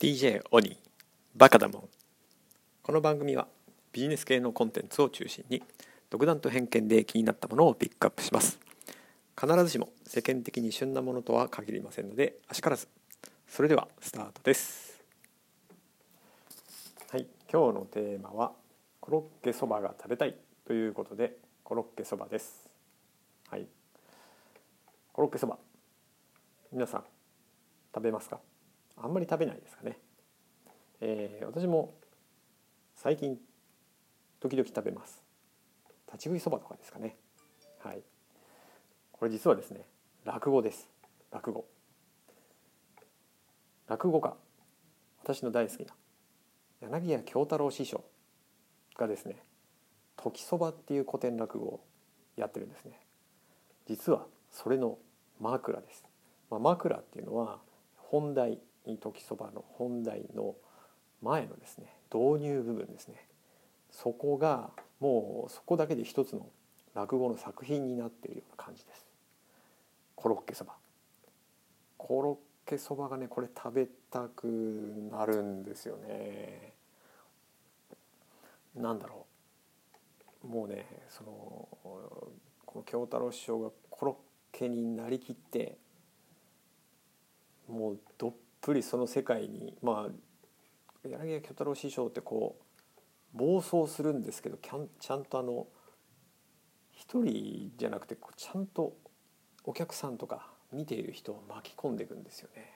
DJ オニーバカだもん。この番組はビジネス系のコンテンツを中心に独断と偏見で気になったものをピックアップします。必ずしも世間的に旬なものとは限りませんのであしからず。それではスタートです。はい今日のテーマはコロッケそばが食べたい。ということでコロッケそばです。はい。コロッケそば。皆さん食べますか？あんまり食べないですかね、えー、私も最近時々食べます。立ち食いそばとかですかね。はい。これ実はですね落語です。落語。落語家。私の大好きな。柳家京太郎師匠がですね「時そば」っていう古典落語をやってるんですね。実はそれの枕です、まあ、枕っていうのは本題時そばの本題の前のですね導入部分ですね。そこがもうそこだけで一つの落語の作品になっているような感じです。コロッケそば。コロッケそばがねこれ食べたくなるんですよね。なんだろう。もうねそのこの京太郎師匠がコロッケになりきってもうどっぷりその世界にまあ柳家巨太郎師匠ってこう暴走するんですけどちゃんとあの一人じゃなくてちゃんとお客さんとか見ている人を巻き込んでいくんですよね。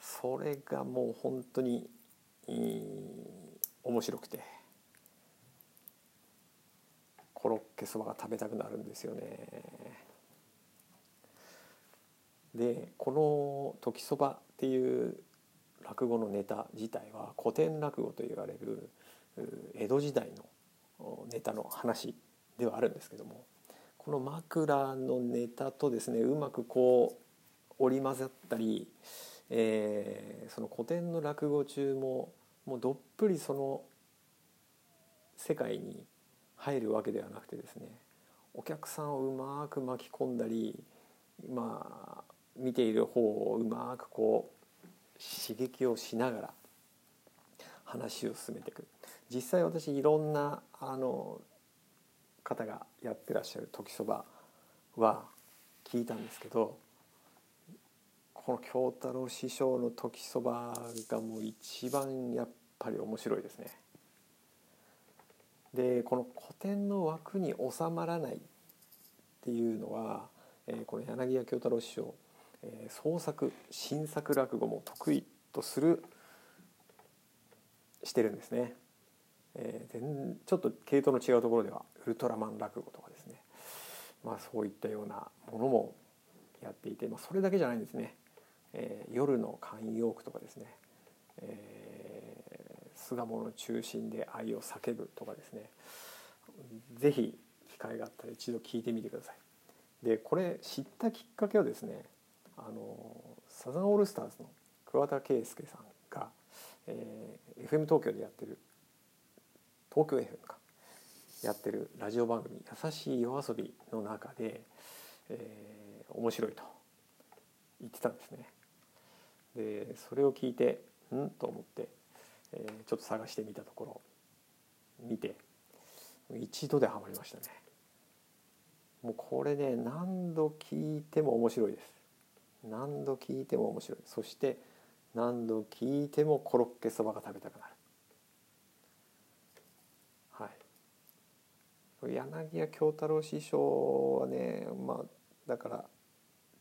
それがもう本当に面白くてコロッケそばが食べたくなるんですよね。でこの「時そば」っていう落語のネタ自体は古典落語と言われる江戸時代のネタの話ではあるんですけどもこの枕のネタとですねうまくこう織り交ざったり、えー、その古典の落語中ももうどっぷりその世界に入るわけではなくてですねお客さんをうまく巻き込んだりまあ見ている方をうまくこう刺激をしながら話を進めていく実際私いろんなあの方がやってらっしゃる時そばは聞いたんですけどこの京太郎師匠の時そばがもう一番やっぱり面白いですね。でこの古典の枠に収まらないっていうのは、えー、この柳家京太郎師匠え創作新作落語も得意とするしてるんですね。えー、ちょっと系統の違うところではウルトラマン落語とかですね、まあ、そういったようなものもやっていて、まあ、それだけじゃないんですね、えー、夜の慣用句とかですね、えー、巣鴨の中心で愛を叫ぶとかですね是非機会があったら一度聞いてみてください。でこれ知ったきっかけはですねあのサザンオールスターズの桑田佳祐さんが、えー、FM 東京でやってる東京 FM かやってるラジオ番組「優しい夜遊び」の中で、えー、面白いと言ってたんですね。でそれを聞いてん？と思って、えー、ちょっと探してみたところ見て一度でハマりましたね。もうこれね何度聞いても面白いです。何度聞いても面白い。そして何度聞いてもコロッケそばが食べたくなる。はい。柳家京太郎師匠はねまあだから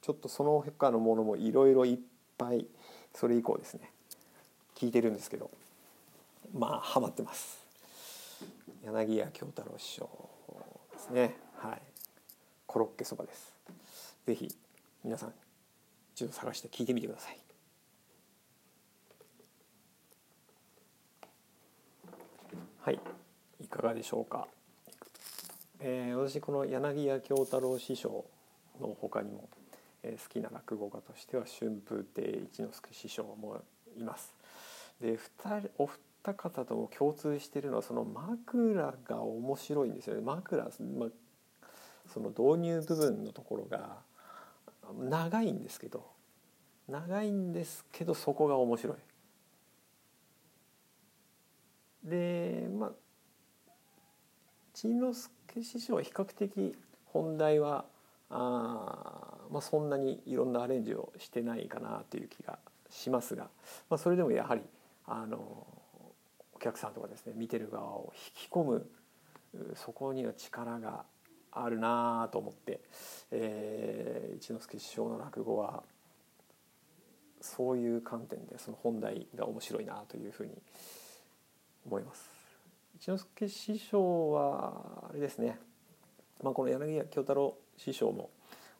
ちょっとその他のものもいろいろいっぱいそれ以降ですね聞いてるんですけどまあハマってます。柳家京太郎師匠ですね。はい。コロッケそばです。是非皆さん一度探して聞いてみてください。はい、いかがでしょうか？えー、私この柳家京太郎師匠の他にも、えー、好きな落語家としては春風亭一之輔師匠もいます。で二人お二方とも共通しているのはその枕が面白いんですよね。枕、まその導入部分のところが長いんですけど長いんですけどそこが面白い。でまあ陳之助師匠は比較的本題はあ、まあ、そんなにいろんなアレンジをしてないかなという気がしますが、まあ、それでもやはりあのお客さんとかですね見てる側を引き込むそこには力があるなと思って、えー、一之輔師匠の落語はそういう観点でその本題が面白いなというふうに思います。一之輔師匠はあれですね、まあ、この柳家京太郎師匠も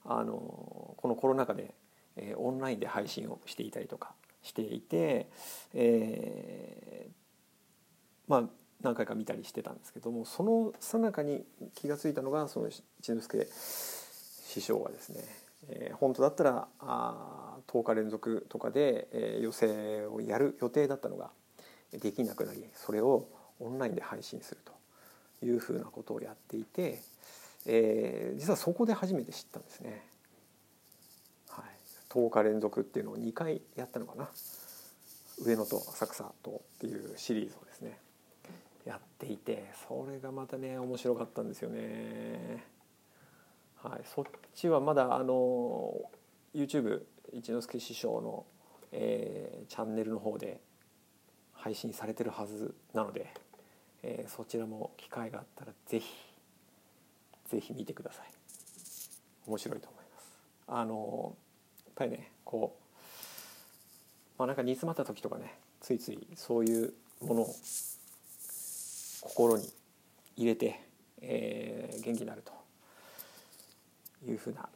あのこのコロナ禍で、えー、オンラインで配信をしていたりとかしていて、えー、まあ何回か見たりしてたんですけどもそのさなかに気が付いたのがその一之輔師匠がですね、えー、本当だったらあ10日連続とかで、えー、寄席をやる予定だったのができなくなりそれをオンラインで配信するというふうなことをやっていて、えー、実はそこで初めて知ったんですね。はい、10日連続っていうのを2回やったのかな上野と浅草とっていうシリーズをですねやっていてそれがまたね面白かったんですよね。はい、そっちはまだあの YouTube 一之輔師匠の、えー、チャンネルの方で配信されてるはずなので、えー、そちらも機会があったら是非是非見てください面白いと思いますあのやっぱりねこうまあなんか煮詰まった時とかねついついそういうものを心に入れて、えー、元気になるというふうな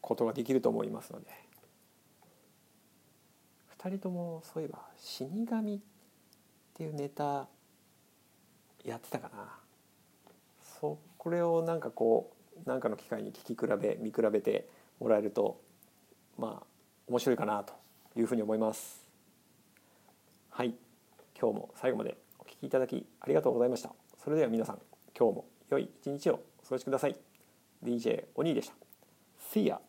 ことができると思いますので。2人ともそういえば死神っていうネタやってたかな。そうこれをなんかこう何かの機会に聞き比べ見比べてもらえるとまあ面白いかなというふうに思います。はい今日も最後まできいただきありがとうございました。それでは皆さん今日も良い一日をお過ごしください。DJ お兄でした。See ya